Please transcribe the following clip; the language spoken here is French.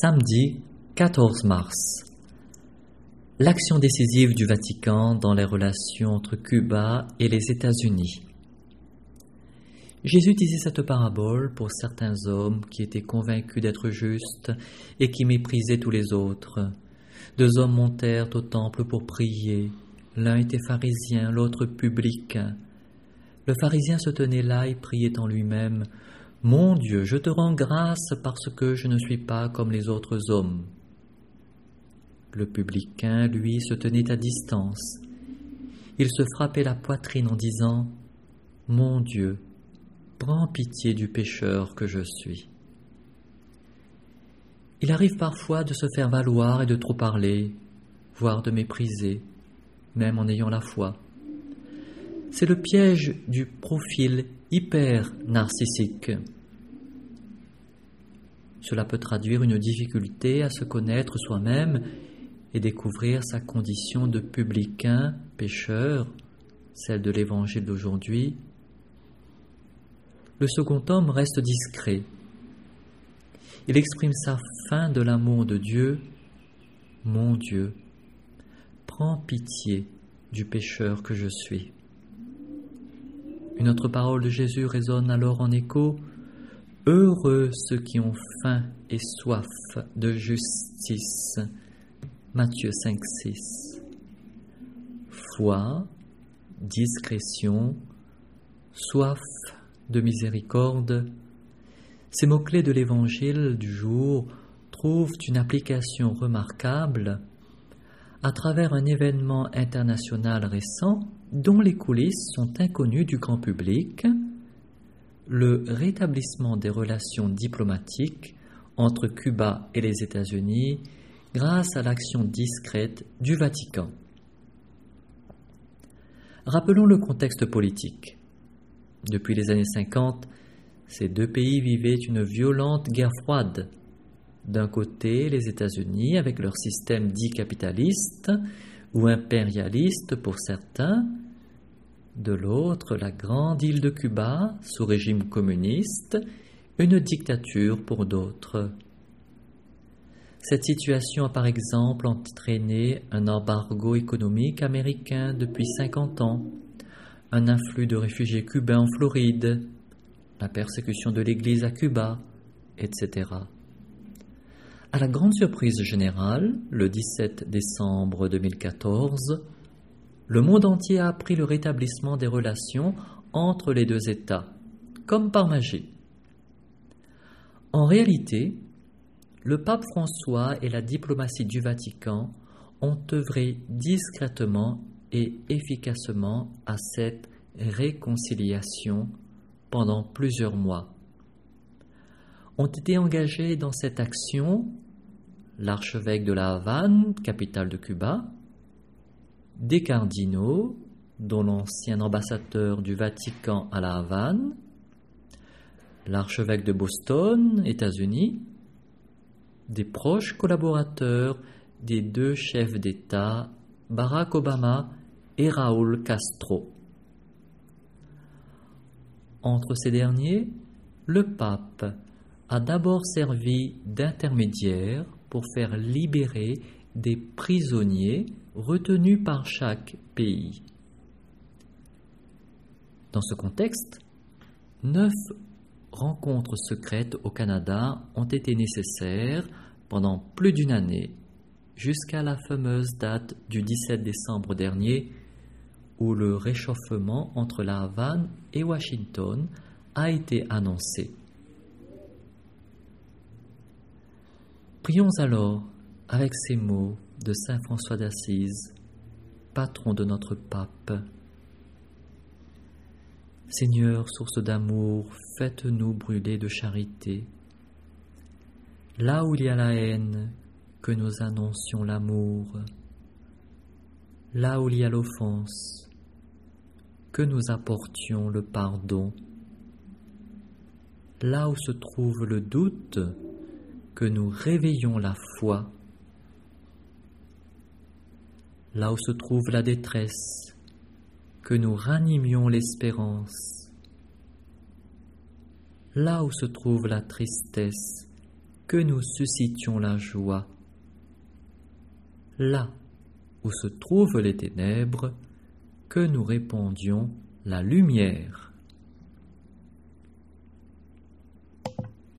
Samedi 14 mars. L'action décisive du Vatican dans les relations entre Cuba et les États-Unis. Jésus disait cette parabole pour certains hommes qui étaient convaincus d'être justes et qui méprisaient tous les autres. Deux hommes montèrent au temple pour prier. L'un était pharisien, l'autre publicain. Le pharisien se tenait là et priait en lui-même. Mon Dieu, je te rends grâce parce que je ne suis pas comme les autres hommes. Le publicain, lui, se tenait à distance. Il se frappait la poitrine en disant Mon Dieu, prends pitié du pécheur que je suis. Il arrive parfois de se faire valoir et de trop parler, voire de mépriser, même en ayant la foi. C'est le piège du profil hyper narcissique. Cela peut traduire une difficulté à se connaître soi-même et découvrir sa condition de publicain, pécheur, celle de l'évangile d'aujourd'hui. Le second homme reste discret. Il exprime sa fin de l'amour de Dieu. Mon Dieu, prends pitié du pécheur que je suis. Une autre parole de Jésus résonne alors en écho. Heureux ceux qui ont faim et soif de justice. Matthieu 5, 6. Foi, discrétion, soif de miséricorde. Ces mots-clés de l'évangile du jour trouvent une application remarquable à travers un événement international récent dont les coulisses sont inconnues du grand public, le rétablissement des relations diplomatiques entre Cuba et les États-Unis grâce à l'action discrète du Vatican. Rappelons le contexte politique. Depuis les années 50, ces deux pays vivaient une violente guerre froide. D'un côté, les États-Unis, avec leur système dit capitaliste ou impérialiste pour certains, de l'autre la grande île de Cuba, sous régime communiste, une dictature pour d'autres. Cette situation a par exemple entraîné un embargo économique américain depuis 50 ans, un afflux de réfugiés cubains en Floride, la persécution de l'Église à Cuba, etc. À la grande surprise générale, le 17 décembre 2014, le monde entier a appris le rétablissement des relations entre les deux États, comme par magie. En réalité, le pape François et la diplomatie du Vatican ont œuvré discrètement et efficacement à cette réconciliation pendant plusieurs mois. Ont été engagés dans cette action l'archevêque de la Havane, capitale de Cuba, des cardinaux, dont l'ancien ambassadeur du Vatican à la Havane, l'archevêque de Boston, États-Unis, des proches collaborateurs des deux chefs d'État, Barack Obama et Raúl Castro. Entre ces derniers, le pape a d'abord servi d'intermédiaire pour faire libérer des prisonniers retenus par chaque pays. Dans ce contexte, neuf rencontres secrètes au Canada ont été nécessaires pendant plus d'une année, jusqu'à la fameuse date du 17 décembre dernier, où le réchauffement entre la Havane et Washington a été annoncé. Prions alors avec ces mots de Saint François d'Assise, patron de notre pape. Seigneur, source d'amour, faites-nous brûler de charité. Là où il y a la haine, que nous annoncions l'amour. Là où il y a l'offense, que nous apportions le pardon. Là où se trouve le doute, que nous réveillons la foi. Là où se trouve la détresse, que nous ranimions l'espérance. Là où se trouve la tristesse, que nous suscitions la joie. Là où se trouvent les ténèbres, que nous répandions la lumière.